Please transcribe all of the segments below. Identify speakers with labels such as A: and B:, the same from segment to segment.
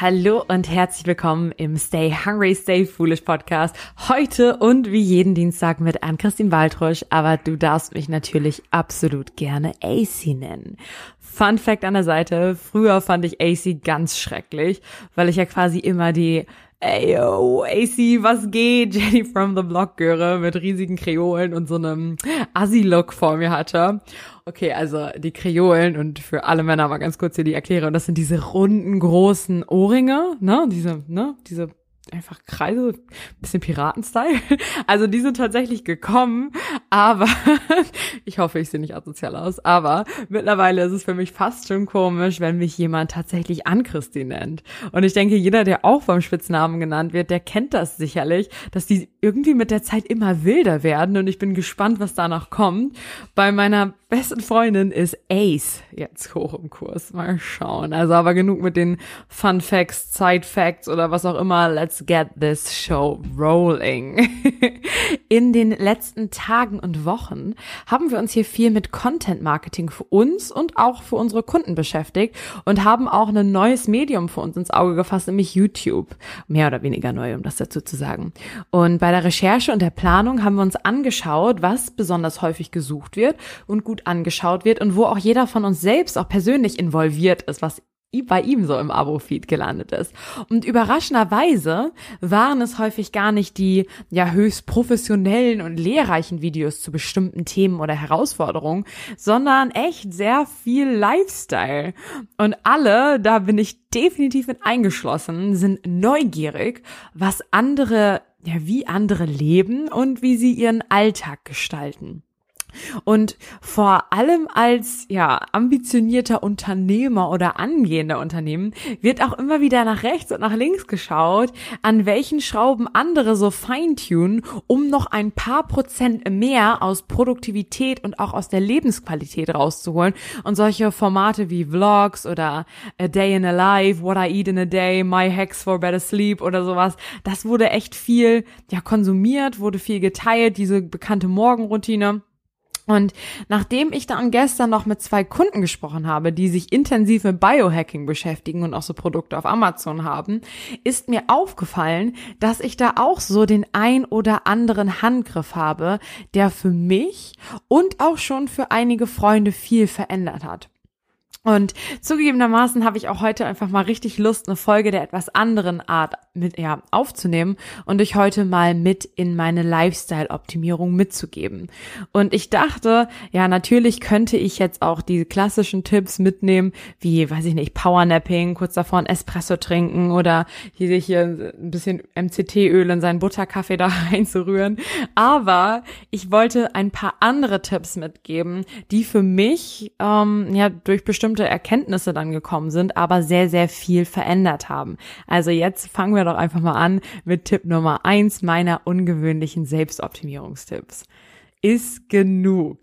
A: Hallo und herzlich willkommen im Stay Hungry, Stay Foolish Podcast. Heute und wie jeden Dienstag mit Ann-Christine Waldrusch, aber du darfst mich natürlich absolut gerne AC nennen. Fun Fact an der Seite, früher fand ich AC ganz schrecklich, weil ich ja quasi immer die Ey, yo, AC, was geht? Jenny from the Block Göre mit riesigen Kreolen und so einem Assi-Look vor mir hatte. Okay, also die Kreolen und für alle Männer mal ganz kurz hier die Erklärung. Das sind diese runden, großen Ohrringe, ne? Diese, ne? Diese einfach Kreise, bisschen Piraten-Style. Also die sind tatsächlich gekommen, aber ich hoffe, ich sehe nicht asozial aus, aber mittlerweile ist es für mich fast schon komisch, wenn mich jemand tatsächlich Anchristi nennt. Und ich denke, jeder, der auch beim Spitznamen genannt wird, der kennt das sicherlich, dass die irgendwie mit der Zeit immer wilder werden und ich bin gespannt, was danach kommt. Bei meiner besten Freundin ist Ace jetzt hoch im Kurs. Mal schauen. Also aber genug mit den Fun Facts, Side Facts oder was auch immer. Let's get this show rolling. In den letzten Tagen und Wochen haben wir uns hier viel mit Content Marketing für uns und auch für unsere Kunden beschäftigt und haben auch ein neues Medium für uns ins Auge gefasst, nämlich YouTube. Mehr oder weniger neu, um das dazu zu sagen. Und bei der Recherche und der Planung haben wir uns angeschaut, was besonders häufig gesucht wird und gut angeschaut wird und wo auch jeder von uns selbst auch persönlich involviert ist, was bei ihm so im Abo-Feed gelandet ist. Und überraschenderweise waren es häufig gar nicht die ja höchst professionellen und lehrreichen Videos zu bestimmten Themen oder Herausforderungen, sondern echt sehr viel Lifestyle. Und alle, da bin ich definitiv mit eingeschlossen, sind neugierig, was andere, ja, wie andere leben und wie sie ihren Alltag gestalten. Und vor allem als ja ambitionierter Unternehmer oder angehender Unternehmen wird auch immer wieder nach rechts und nach links geschaut, an welchen Schrauben andere so feintunen, um noch ein paar Prozent mehr aus Produktivität und auch aus der Lebensqualität rauszuholen. Und solche Formate wie Vlogs oder A Day in a Life, What I Eat in a Day, My Hacks for Better Sleep oder sowas, das wurde echt viel ja konsumiert, wurde viel geteilt, diese bekannte Morgenroutine. Und nachdem ich dann gestern noch mit zwei Kunden gesprochen habe, die sich intensiv mit Biohacking beschäftigen und auch so Produkte auf Amazon haben, ist mir aufgefallen, dass ich da auch so den ein oder anderen Handgriff habe, der für mich und auch schon für einige Freunde viel verändert hat. Und zugegebenermaßen habe ich auch heute einfach mal richtig Lust, eine Folge der etwas anderen Art mit ja aufzunehmen und euch heute mal mit in meine Lifestyle-Optimierung mitzugeben. Und ich dachte, ja, natürlich könnte ich jetzt auch die klassischen Tipps mitnehmen, wie, weiß ich nicht, Powernapping, kurz davor ein Espresso trinken oder hier hier ein bisschen MCT-Öl in seinen Butterkaffee da reinzurühren. Aber ich wollte ein paar andere Tipps mitgeben, die für mich ähm, ja durch bestimmte bestimmte Erkenntnisse dann gekommen sind, aber sehr, sehr viel verändert haben. Also jetzt fangen wir doch einfach mal an mit Tipp Nummer eins meiner ungewöhnlichen Selbstoptimierungstipps. Ist genug.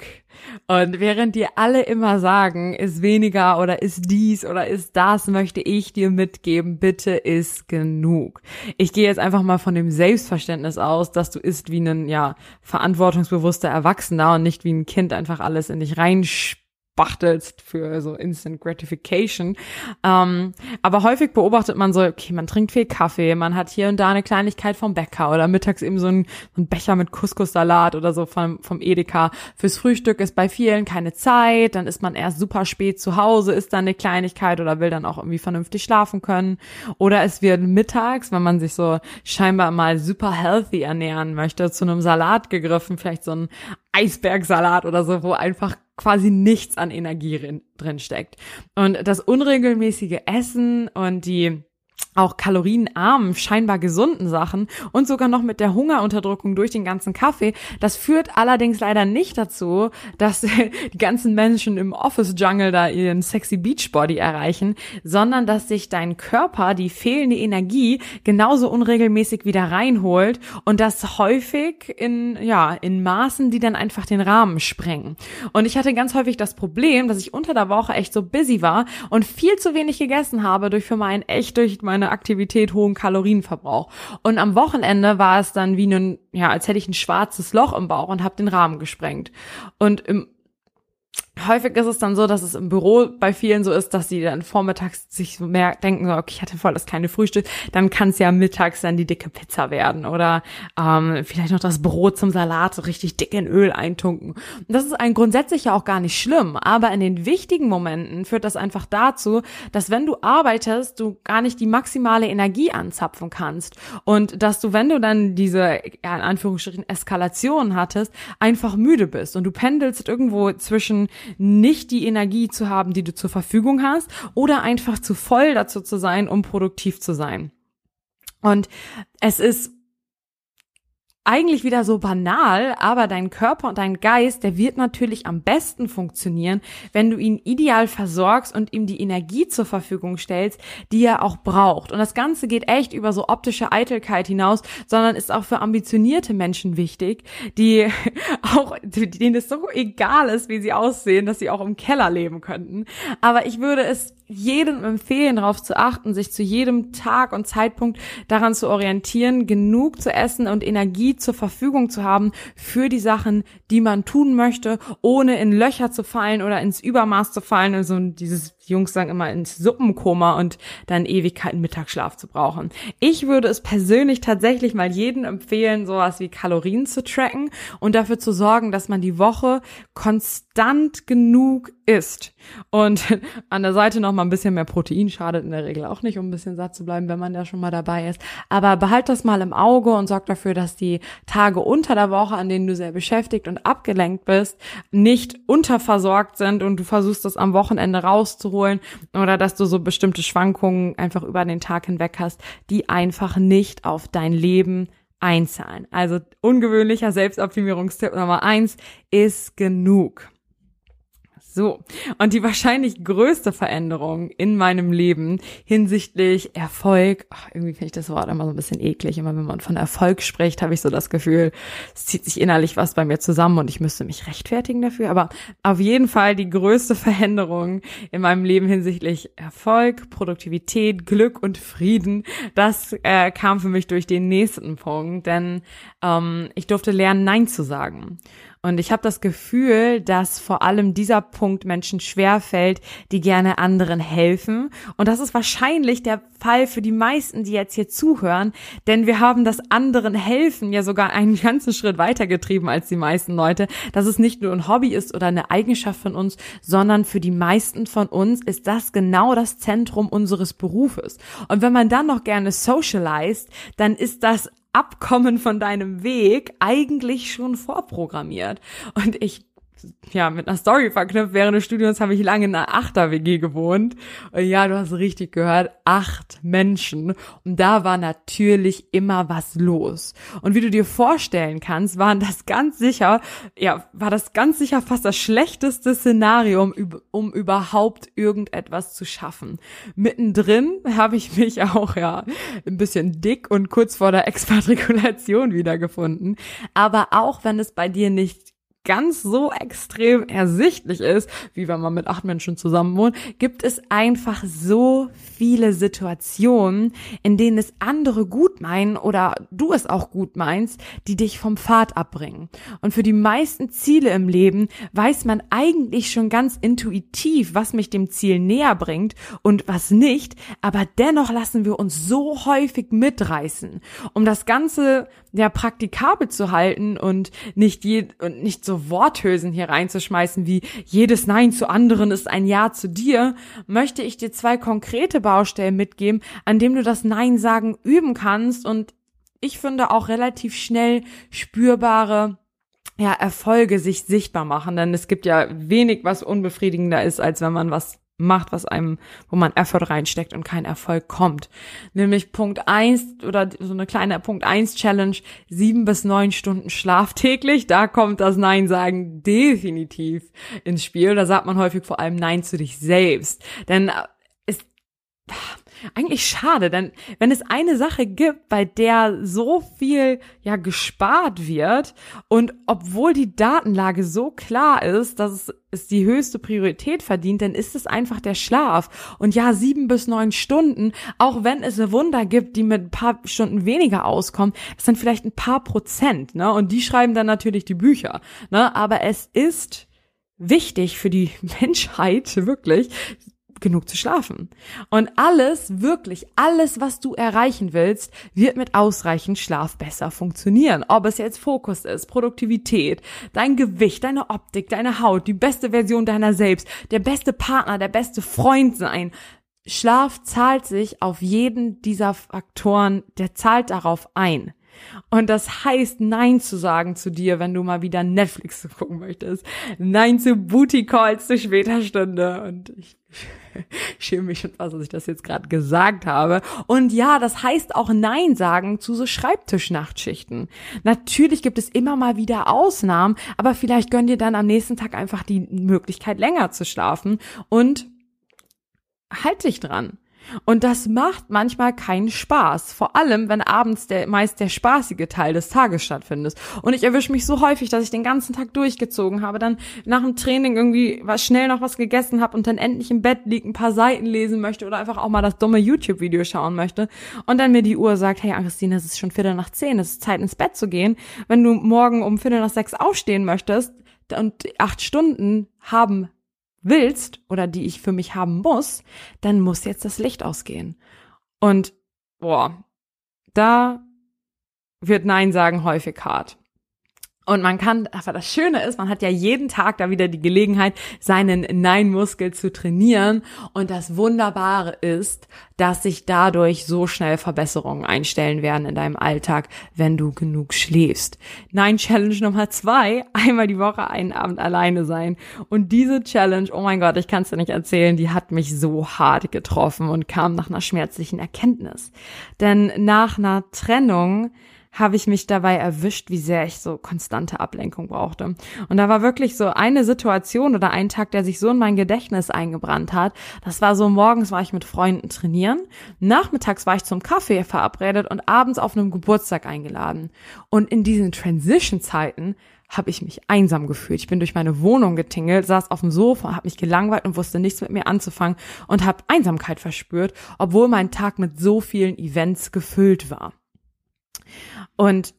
A: Und während dir alle immer sagen, ist weniger oder ist dies oder ist das, möchte ich dir mitgeben, bitte ist genug. Ich gehe jetzt einfach mal von dem Selbstverständnis aus, dass du isst wie ein, ja, verantwortungsbewusster Erwachsener und nicht wie ein Kind einfach alles in dich reinspielst spachtelst für so Instant Gratification. Ähm, aber häufig beobachtet man so, okay, man trinkt viel Kaffee, man hat hier und da eine Kleinigkeit vom Bäcker oder mittags eben so ein, so ein Becher mit Couscous-Salat oder so vom, vom Edeka. Fürs Frühstück ist bei vielen keine Zeit, dann ist man erst super spät zu Hause, ist dann eine Kleinigkeit oder will dann auch irgendwie vernünftig schlafen können. Oder es wird mittags, wenn man sich so scheinbar mal super healthy ernähren möchte, zu einem Salat gegriffen, vielleicht so ein Eisbergsalat oder so, wo einfach quasi nichts an Energie drin steckt. Und das unregelmäßige Essen und die auch kalorienarmen, scheinbar gesunden Sachen und sogar noch mit der Hungerunterdrückung durch den ganzen Kaffee. Das führt allerdings leider nicht dazu, dass die ganzen Menschen im Office-Jungle da ihren sexy Beachbody erreichen, sondern dass sich dein Körper die fehlende Energie genauso unregelmäßig wieder reinholt und das häufig in, ja, in Maßen, die dann einfach den Rahmen sprengen. Und ich hatte ganz häufig das Problem, dass ich unter der Woche echt so busy war und viel zu wenig gegessen habe durch für meinen echt durch meine Aktivität hohen Kalorienverbrauch. Und am Wochenende war es dann wie ein, ja, als hätte ich ein schwarzes Loch im Bauch und habe den Rahmen gesprengt. Und im häufig ist es dann so, dass es im Büro bei vielen so ist, dass sie dann vormittags sich so mehr denken, so, okay, ich hatte voll das kleine Frühstück, dann kann es ja mittags dann die dicke Pizza werden oder ähm, vielleicht noch das Brot zum Salat so richtig dick in Öl eintunken. Und das ist ein grundsätzlich ja auch gar nicht schlimm, aber in den wichtigen Momenten führt das einfach dazu, dass wenn du arbeitest, du gar nicht die maximale Energie anzapfen kannst und dass du, wenn du dann diese, ja, in Anführungsstrichen, Eskalation hattest, einfach müde bist und du pendelst irgendwo zwischen nicht die Energie zu haben, die du zur Verfügung hast oder einfach zu voll dazu zu sein, um produktiv zu sein. Und es ist eigentlich wieder so banal, aber dein Körper und dein Geist, der wird natürlich am besten funktionieren, wenn du ihn ideal versorgst und ihm die Energie zur Verfügung stellst, die er auch braucht. Und das Ganze geht echt über so optische Eitelkeit hinaus, sondern ist auch für ambitionierte Menschen wichtig, die auch, denen es so egal ist, wie sie aussehen, dass sie auch im Keller leben könnten. Aber ich würde es jedem empfehlen, darauf zu achten, sich zu jedem Tag und Zeitpunkt daran zu orientieren, genug zu essen und Energie zur Verfügung zu haben für die Sachen, die man tun möchte, ohne in Löcher zu fallen oder ins Übermaß zu fallen. Also dieses Jungs sagen immer ins Suppenkoma und dann Ewigkeiten Mittagsschlaf zu brauchen. Ich würde es persönlich tatsächlich mal jedem empfehlen, sowas wie Kalorien zu tracken und dafür zu sorgen, dass man die Woche konstant genug isst. Und an der Seite noch mal ein bisschen mehr Protein schadet in der Regel auch nicht, um ein bisschen satt zu bleiben, wenn man da schon mal dabei ist. Aber behalt das mal im Auge und sorg dafür, dass die Tage unter der Woche, an denen du sehr beschäftigt und abgelenkt bist, nicht unterversorgt sind und du versuchst das am Wochenende rauszuholen oder dass du so bestimmte Schwankungen einfach über den Tag hinweg hast, die einfach nicht auf dein Leben einzahlen. Also ungewöhnlicher Selbstoptimierungstipp Nummer eins ist genug. So, und die wahrscheinlich größte Veränderung in meinem Leben hinsichtlich Erfolg, ach, irgendwie finde ich das Wort immer so ein bisschen eklig, immer wenn man von Erfolg spricht, habe ich so das Gefühl, es zieht sich innerlich was bei mir zusammen und ich müsste mich rechtfertigen dafür, aber auf jeden Fall die größte Veränderung in meinem Leben hinsichtlich Erfolg, Produktivität, Glück und Frieden, das äh, kam für mich durch den nächsten Punkt, denn ähm, ich durfte lernen, Nein zu sagen. Und ich habe das Gefühl, dass vor allem dieser Punkt Menschen schwerfällt, die gerne anderen helfen. Und das ist wahrscheinlich der Fall für die meisten, die jetzt hier zuhören, denn wir haben das anderen helfen ja sogar einen ganzen Schritt weitergetrieben als die meisten Leute, dass es nicht nur ein Hobby ist oder eine Eigenschaft von uns, sondern für die meisten von uns ist das genau das Zentrum unseres Berufes. Und wenn man dann noch gerne socialized, dann ist das Abkommen von deinem Weg eigentlich schon vorprogrammiert. Und ich ja, mit einer Story verknüpft. Während des Studiums habe ich lange in einer Achter-WG gewohnt. Und ja, du hast richtig gehört, acht Menschen. Und da war natürlich immer was los. Und wie du dir vorstellen kannst, waren das ganz sicher, ja, war das ganz sicher fast das schlechteste Szenario, um, um überhaupt irgendetwas zu schaffen. Mittendrin habe ich mich auch, ja, ein bisschen dick und kurz vor der Expatrikulation wiedergefunden. Aber auch wenn es bei dir nicht ganz so extrem ersichtlich ist, wie wenn man mit acht Menschen zusammen wohnt, gibt es einfach so viele Situationen, in denen es andere gut meinen oder du es auch gut meinst, die dich vom Pfad abbringen. Und für die meisten Ziele im Leben weiß man eigentlich schon ganz intuitiv, was mich dem Ziel näher bringt und was nicht, aber dennoch lassen wir uns so häufig mitreißen, um das Ganze ja praktikabel zu halten und nicht je, und nicht so Worthülsen hier reinzuschmeißen wie jedes Nein zu anderen ist ein Ja zu dir, möchte ich dir zwei konkrete Baustellen mitgeben, an dem du das Nein sagen üben kannst und ich finde auch relativ schnell spürbare ja, Erfolge sich sichtbar machen, denn es gibt ja wenig, was unbefriedigender ist, als wenn man was macht, was einem, wo man Effort reinsteckt und kein Erfolg kommt. Nämlich Punkt eins oder so eine kleine Punkt eins Challenge, sieben bis neun Stunden Schlaf täglich. Da kommt das Nein sagen definitiv ins Spiel. Da sagt man häufig vor allem Nein zu dich selbst. Denn eigentlich schade, denn wenn es eine Sache gibt, bei der so viel ja gespart wird und obwohl die Datenlage so klar ist, dass es, die höchste Priorität verdient, dann ist es einfach der Schlaf. Und ja, sieben bis neun Stunden, auch wenn es Wunder gibt, die mit ein paar Stunden weniger auskommen, das sind vielleicht ein paar Prozent, ne? Und die schreiben dann natürlich die Bücher, ne? Aber es ist wichtig für die Menschheit wirklich, genug zu schlafen. Und alles, wirklich alles, was du erreichen willst, wird mit ausreichend Schlaf besser funktionieren. Ob es jetzt Fokus ist, Produktivität, dein Gewicht, deine Optik, deine Haut, die beste Version deiner selbst, der beste Partner, der beste Freund sein. Schlaf zahlt sich auf jeden dieser Faktoren, der zahlt darauf ein. Und das heißt, Nein zu sagen zu dir, wenn du mal wieder Netflix gucken möchtest. Nein zu Booty Calls zu später Stunde. Und ich schäme mich schon fast, dass ich das jetzt gerade gesagt habe. Und ja, das heißt auch Nein sagen zu so Schreibtischnachtschichten. Natürlich gibt es immer mal wieder Ausnahmen, aber vielleicht gönn dir dann am nächsten Tag einfach die Möglichkeit, länger zu schlafen und halt dich dran. Und das macht manchmal keinen Spaß. Vor allem, wenn abends der meist der spaßige Teil des Tages stattfindet. Und ich erwische mich so häufig, dass ich den ganzen Tag durchgezogen habe, dann nach dem Training irgendwie was schnell noch was gegessen habe und dann endlich im Bett liegt, ein paar Seiten lesen möchte oder einfach auch mal das dumme YouTube-Video schauen möchte. Und dann mir die Uhr sagt, hey Christine, es ist schon Viertel nach zehn, es ist Zeit ins Bett zu gehen. Wenn du morgen um Viertel nach sechs aufstehen möchtest und acht Stunden haben willst oder die ich für mich haben muss, dann muss jetzt das Licht ausgehen. Und boah, da wird Nein sagen häufig hart. Und man kann, aber das Schöne ist, man hat ja jeden Tag da wieder die Gelegenheit, seinen Nein-Muskel zu trainieren. Und das Wunderbare ist, dass sich dadurch so schnell Verbesserungen einstellen werden in deinem Alltag, wenn du genug schläfst. Nein-Challenge Nummer zwei, einmal die Woche einen Abend alleine sein. Und diese Challenge, oh mein Gott, ich kann es dir nicht erzählen, die hat mich so hart getroffen und kam nach einer schmerzlichen Erkenntnis. Denn nach einer Trennung habe ich mich dabei erwischt, wie sehr ich so konstante Ablenkung brauchte. Und da war wirklich so eine Situation oder ein Tag, der sich so in mein Gedächtnis eingebrannt hat. Das war so, morgens war ich mit Freunden trainieren, nachmittags war ich zum Kaffee verabredet und abends auf einem Geburtstag eingeladen. Und in diesen Transition-Zeiten habe ich mich einsam gefühlt. Ich bin durch meine Wohnung getingelt, saß auf dem Sofa, habe mich gelangweilt und wusste nichts mit mir anzufangen und habe Einsamkeit verspürt, obwohl mein Tag mit so vielen Events gefüllt war. Und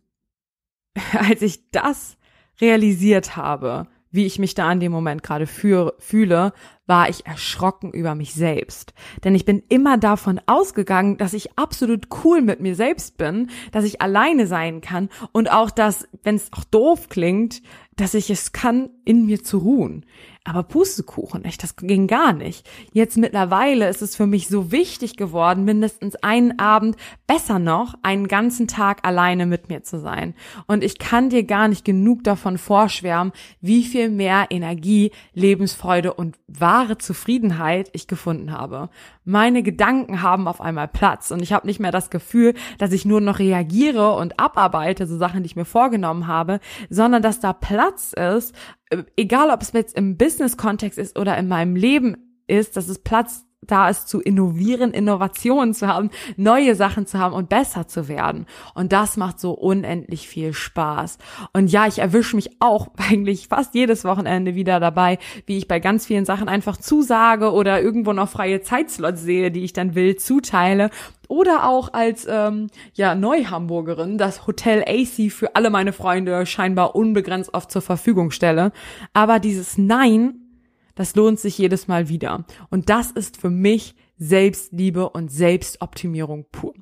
A: als ich das realisiert habe, wie ich mich da in dem Moment gerade fühle, war ich erschrocken über mich selbst. Denn ich bin immer davon ausgegangen, dass ich absolut cool mit mir selbst bin, dass ich alleine sein kann und auch, dass, wenn es auch doof klingt, dass ich es kann, in mir zu ruhen. Aber Pustekuchen, echt, das ging gar nicht. Jetzt mittlerweile ist es für mich so wichtig geworden, mindestens einen Abend, besser noch, einen ganzen Tag alleine mit mir zu sein. Und ich kann dir gar nicht genug davon vorschwärmen, wie viel mehr Energie, Lebensfreude und wahre Zufriedenheit ich gefunden habe. Meine Gedanken haben auf einmal Platz und ich habe nicht mehr das Gefühl, dass ich nur noch reagiere und abarbeite, so Sachen, die ich mir vorgenommen habe, sondern dass da Platz ist, äh, egal ob es jetzt im Business-Kontext ist oder in meinem Leben ist, dass es Platz da ist, zu innovieren, Innovationen zu haben, neue Sachen zu haben und besser zu werden. Und das macht so unendlich viel Spaß. Und ja, ich erwische mich auch eigentlich fast jedes Wochenende wieder dabei, wie ich bei ganz vielen Sachen einfach zusage oder irgendwo noch freie Zeitslots sehe, die ich dann will, zuteile oder auch als ähm, ja Neuhamburgerin das Hotel AC für alle meine Freunde scheinbar unbegrenzt oft zur Verfügung stelle. Aber dieses Nein das lohnt sich jedes Mal wieder. Und das ist für mich Selbstliebe und Selbstoptimierung pur.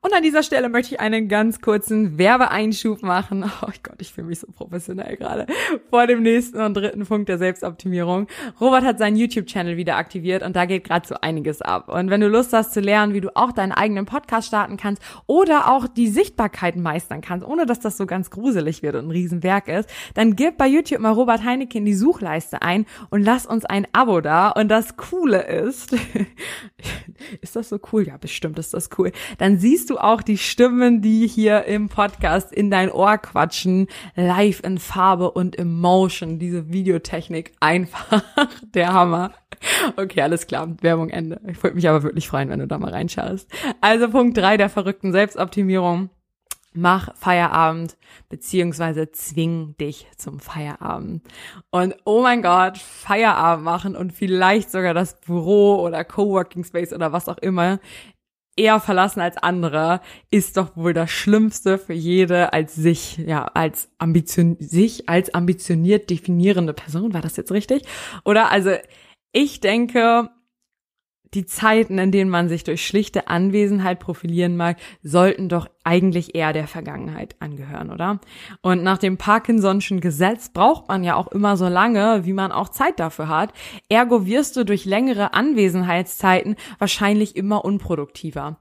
A: Und an dieser Stelle möchte ich einen ganz kurzen Werbeeinschub machen. Oh Gott, ich fühle mich so professionell gerade. Vor dem nächsten und dritten Punkt der Selbstoptimierung. Robert hat seinen YouTube-Channel wieder aktiviert und da geht gerade so einiges ab. Und wenn du Lust hast zu lernen, wie du auch deinen eigenen Podcast starten kannst oder auch die Sichtbarkeit meistern kannst, ohne dass das so ganz gruselig wird und ein Riesenwerk ist, dann gib bei YouTube mal Robert Heineke in die Suchleiste ein und lass uns ein Abo da. Und das Coole ist, ist das so cool? Ja, bestimmt ist das cool. Dann siehst du auch die Stimmen, die hier im Podcast in dein Ohr quatschen, live in Farbe und Emotion. Diese Videotechnik einfach der Hammer. Okay, alles klar. Werbung Ende. Ich würde mich aber wirklich freuen, wenn du da mal reinschaust. Also Punkt drei der verrückten Selbstoptimierung. Mach Feierabend, beziehungsweise zwing dich zum Feierabend. Und oh mein Gott, Feierabend machen und vielleicht sogar das Büro oder Coworking Space oder was auch immer eher verlassen als andere, ist doch wohl das Schlimmste für jede als sich, ja, als ambition, sich als ambitioniert definierende Person. War das jetzt richtig? Oder also, ich denke, die Zeiten, in denen man sich durch schlichte Anwesenheit profilieren mag, sollten doch eigentlich eher der Vergangenheit angehören, oder? Und nach dem Parkinson'schen Gesetz braucht man ja auch immer so lange, wie man auch Zeit dafür hat. Ergo wirst du durch längere Anwesenheitszeiten wahrscheinlich immer unproduktiver.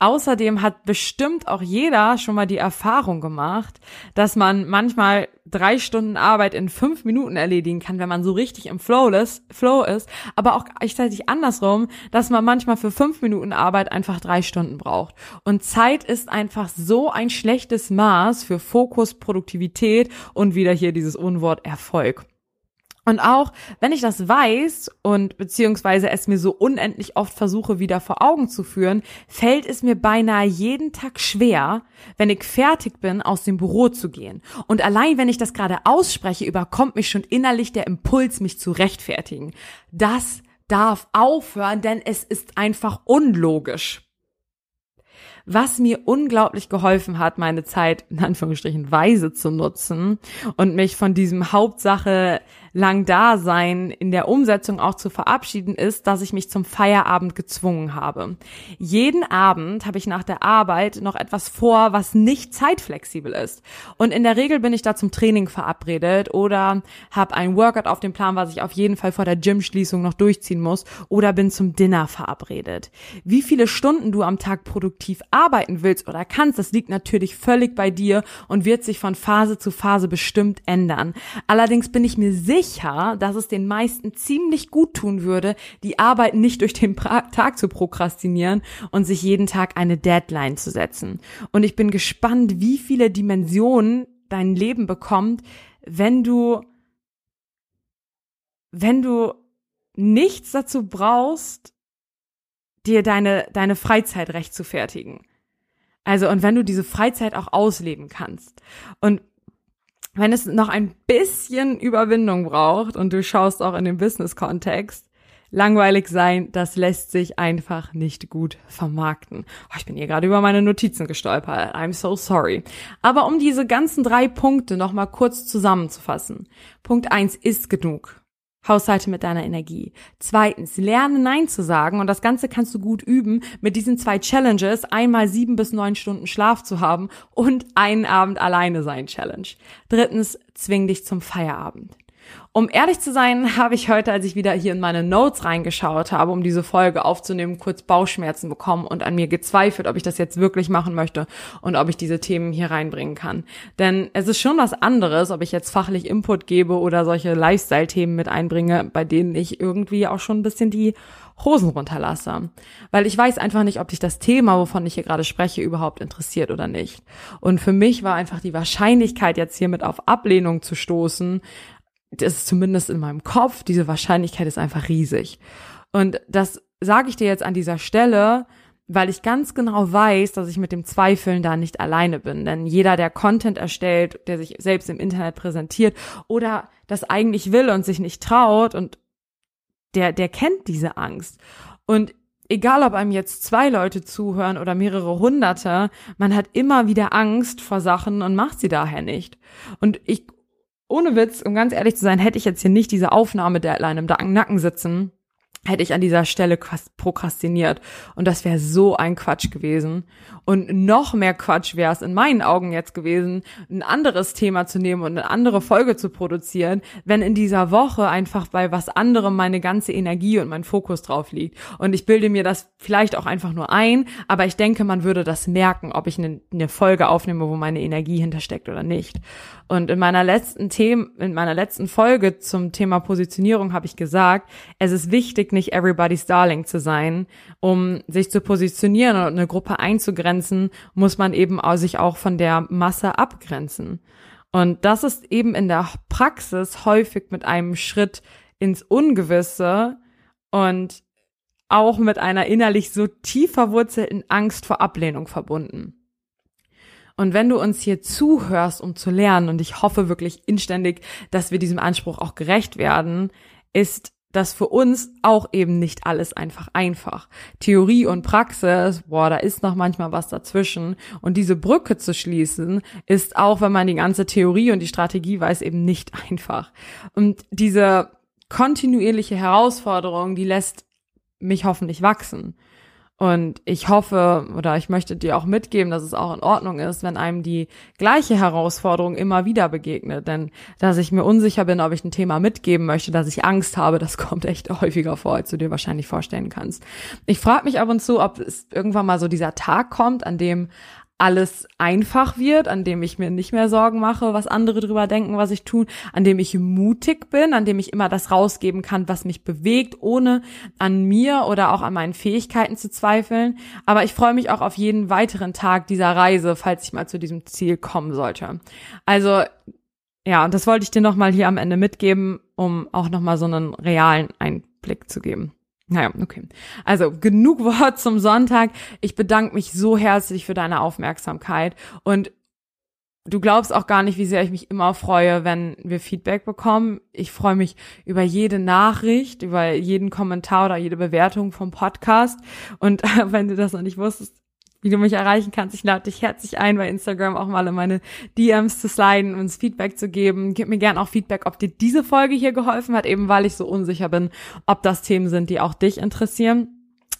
A: Außerdem hat bestimmt auch jeder schon mal die Erfahrung gemacht, dass man manchmal drei Stunden Arbeit in fünf Minuten erledigen kann, wenn man so richtig im Flow ist, aber auch gleichzeitig andersrum, dass man manchmal für fünf Minuten Arbeit einfach drei Stunden braucht. Und Zeit ist einfach so ein schlechtes Maß für Fokus, Produktivität und wieder hier dieses Unwort Erfolg. Und auch wenn ich das weiß und beziehungsweise es mir so unendlich oft versuche wieder vor Augen zu führen, fällt es mir beinahe jeden Tag schwer, wenn ich fertig bin, aus dem Büro zu gehen. Und allein wenn ich das gerade ausspreche, überkommt mich schon innerlich der Impuls, mich zu rechtfertigen. Das darf aufhören, denn es ist einfach unlogisch. Was mir unglaublich geholfen hat, meine Zeit in Anführungsstrichen weise zu nutzen und mich von diesem Hauptsache lang Dasein in der Umsetzung auch zu verabschieden ist, dass ich mich zum Feierabend gezwungen habe. Jeden Abend habe ich nach der Arbeit noch etwas vor, was nicht zeitflexibel ist. Und in der Regel bin ich da zum Training verabredet oder habe ein Workout auf dem Plan, was ich auf jeden Fall vor der Gymschließung noch durchziehen muss oder bin zum Dinner verabredet. Wie viele Stunden du am Tag produktiv arbeiten willst oder kannst, das liegt natürlich völlig bei dir und wird sich von Phase zu Phase bestimmt ändern. Allerdings bin ich mir sicher, sicher, dass es den meisten ziemlich gut tun würde, die Arbeit nicht durch den pra Tag zu prokrastinieren und sich jeden Tag eine Deadline zu setzen. Und ich bin gespannt, wie viele Dimensionen dein Leben bekommt, wenn du, wenn du nichts dazu brauchst, dir deine, deine Freizeit recht zu fertigen. Also, und wenn du diese Freizeit auch ausleben kannst. Und wenn es noch ein bisschen Überwindung braucht und du schaust auch in den Business-Kontext, langweilig sein, das lässt sich einfach nicht gut vermarkten. Oh, ich bin hier gerade über meine Notizen gestolpert. I'm so sorry. Aber um diese ganzen drei Punkte nochmal kurz zusammenzufassen. Punkt eins ist genug. Haushalte mit deiner Energie. Zweitens, lerne Nein zu sagen und das Ganze kannst du gut üben mit diesen zwei Challenges, einmal sieben bis neun Stunden Schlaf zu haben und einen Abend alleine sein Challenge. Drittens, zwing dich zum Feierabend. Um ehrlich zu sein, habe ich heute, als ich wieder hier in meine Notes reingeschaut habe, um diese Folge aufzunehmen, kurz Bauchschmerzen bekommen und an mir gezweifelt, ob ich das jetzt wirklich machen möchte und ob ich diese Themen hier reinbringen kann. Denn es ist schon was anderes, ob ich jetzt fachlich Input gebe oder solche Lifestyle-Themen mit einbringe, bei denen ich irgendwie auch schon ein bisschen die Hosen runterlasse. Weil ich weiß einfach nicht, ob dich das Thema, wovon ich hier gerade spreche, überhaupt interessiert oder nicht. Und für mich war einfach die Wahrscheinlichkeit, jetzt hiermit auf Ablehnung zu stoßen, das ist zumindest in meinem Kopf, diese Wahrscheinlichkeit ist einfach riesig. Und das sage ich dir jetzt an dieser Stelle, weil ich ganz genau weiß, dass ich mit dem Zweifeln da nicht alleine bin. Denn jeder, der Content erstellt, der sich selbst im Internet präsentiert oder das eigentlich will und sich nicht traut und der, der kennt diese Angst. Und egal ob einem jetzt zwei Leute zuhören oder mehrere hunderte, man hat immer wieder Angst vor Sachen und macht sie daher nicht. Und ich ohne Witz, um ganz ehrlich zu sein, hätte ich jetzt hier nicht diese Aufnahme-Deadline im Nacken sitzen, hätte ich an dieser Stelle prokrastiniert. Und das wäre so ein Quatsch gewesen. Und noch mehr Quatsch wäre es in meinen Augen jetzt gewesen, ein anderes Thema zu nehmen und eine andere Folge zu produzieren, wenn in dieser Woche einfach bei was anderem meine ganze Energie und mein Fokus drauf liegt. Und ich bilde mir das vielleicht auch einfach nur ein, aber ich denke, man würde das merken, ob ich eine, eine Folge aufnehme, wo meine Energie hintersteckt oder nicht. Und in meiner letzten Thema, in meiner letzten Folge zum Thema Positionierung habe ich gesagt, es ist wichtig, nicht everybody's darling zu sein, um sich zu positionieren und eine Gruppe einzugrenzen, muss man eben auch sich auch von der Masse abgrenzen. Und das ist eben in der Praxis häufig mit einem Schritt ins Ungewisse und auch mit einer innerlich so tief verwurzelten Angst vor Ablehnung verbunden. Und wenn du uns hier zuhörst, um zu lernen, und ich hoffe wirklich inständig, dass wir diesem Anspruch auch gerecht werden, ist das für uns auch eben nicht alles einfach einfach. Theorie und Praxis, boah, da ist noch manchmal was dazwischen. Und diese Brücke zu schließen, ist auch, wenn man die ganze Theorie und die Strategie weiß, eben nicht einfach. Und diese kontinuierliche Herausforderung, die lässt mich hoffentlich wachsen. Und ich hoffe oder ich möchte dir auch mitgeben, dass es auch in Ordnung ist, wenn einem die gleiche Herausforderung immer wieder begegnet. Denn dass ich mir unsicher bin, ob ich ein Thema mitgeben möchte, dass ich Angst habe, das kommt echt häufiger vor, als du dir wahrscheinlich vorstellen kannst. Ich frage mich ab und zu, ob es irgendwann mal so dieser Tag kommt, an dem alles einfach wird, an dem ich mir nicht mehr Sorgen mache, was andere drüber denken, was ich tue, an dem ich mutig bin, an dem ich immer das rausgeben kann, was mich bewegt, ohne an mir oder auch an meinen Fähigkeiten zu zweifeln. Aber ich freue mich auch auf jeden weiteren Tag dieser Reise, falls ich mal zu diesem Ziel kommen sollte. Also ja, und das wollte ich dir nochmal hier am Ende mitgeben, um auch nochmal so einen realen Einblick zu geben. Naja, okay. Also genug Wort zum Sonntag. Ich bedanke mich so herzlich für deine Aufmerksamkeit und du glaubst auch gar nicht, wie sehr ich mich immer freue, wenn wir Feedback bekommen. Ich freue mich über jede Nachricht, über jeden Kommentar oder jede Bewertung vom Podcast. Und wenn du das noch nicht wusstest, wie du mich erreichen kannst. Ich lade dich herzlich ein, bei Instagram auch mal in meine DMs zu sliden, uns Feedback zu geben. Gib mir gern auch Feedback, ob dir diese Folge hier geholfen hat, eben weil ich so unsicher bin, ob das Themen sind, die auch dich interessieren.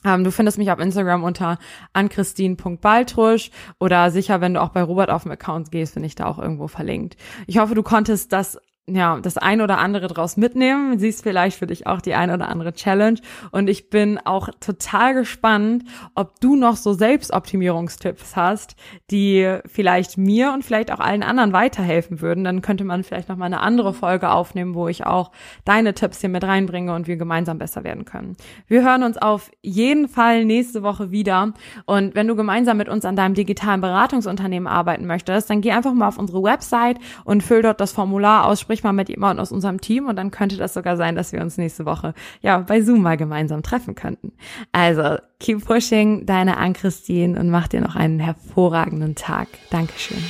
A: Ähm, du findest mich auf Instagram unter anchristine.baltrusch oder sicher, wenn du auch bei Robert auf dem Account gehst, bin ich da auch irgendwo verlinkt. Ich hoffe, du konntest das ja, das ein oder andere draus mitnehmen. Siehst vielleicht für dich auch die ein oder andere Challenge. Und ich bin auch total gespannt, ob du noch so Selbstoptimierungstipps hast, die vielleicht mir und vielleicht auch allen anderen weiterhelfen würden. Dann könnte man vielleicht noch mal eine andere Folge aufnehmen, wo ich auch deine Tipps hier mit reinbringe und wir gemeinsam besser werden können. Wir hören uns auf jeden Fall nächste Woche wieder. Und wenn du gemeinsam mit uns an deinem digitalen Beratungsunternehmen arbeiten möchtest, dann geh einfach mal auf unsere Website und füll dort das Formular aus, sprich mal mit jemandem aus unserem Team und dann könnte das sogar sein, dass wir uns nächste Woche ja bei Zoom mal gemeinsam treffen könnten. Also keep pushing, deine Ann-Christine und mach dir noch einen hervorragenden Tag. Dankeschön.